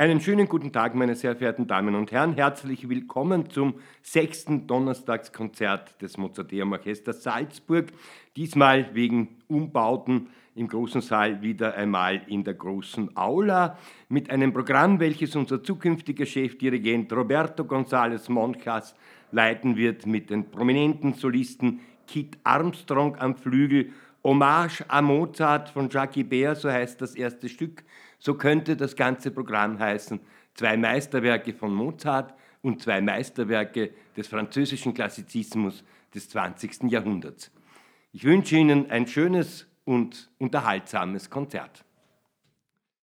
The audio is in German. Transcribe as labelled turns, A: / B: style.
A: Einen schönen guten Tag, meine sehr verehrten Damen und Herren. Herzlich willkommen zum sechsten Donnerstagskonzert des Mozarteum Orchesters Salzburg. Diesmal wegen Umbauten im großen Saal wieder einmal in der großen Aula mit einem Programm, welches unser zukünftiger Chefdirigent Roberto González Monjas leiten wird mit den prominenten Solisten Kit Armstrong am Flügel Hommage à Mozart von Jacques Ibert, so heißt das erste Stück. So könnte das ganze Programm heißen. Zwei Meisterwerke von Mozart und zwei Meisterwerke des französischen Klassizismus des 20. Jahrhunderts. Ich wünsche Ihnen ein schönes und unterhaltsames Konzert.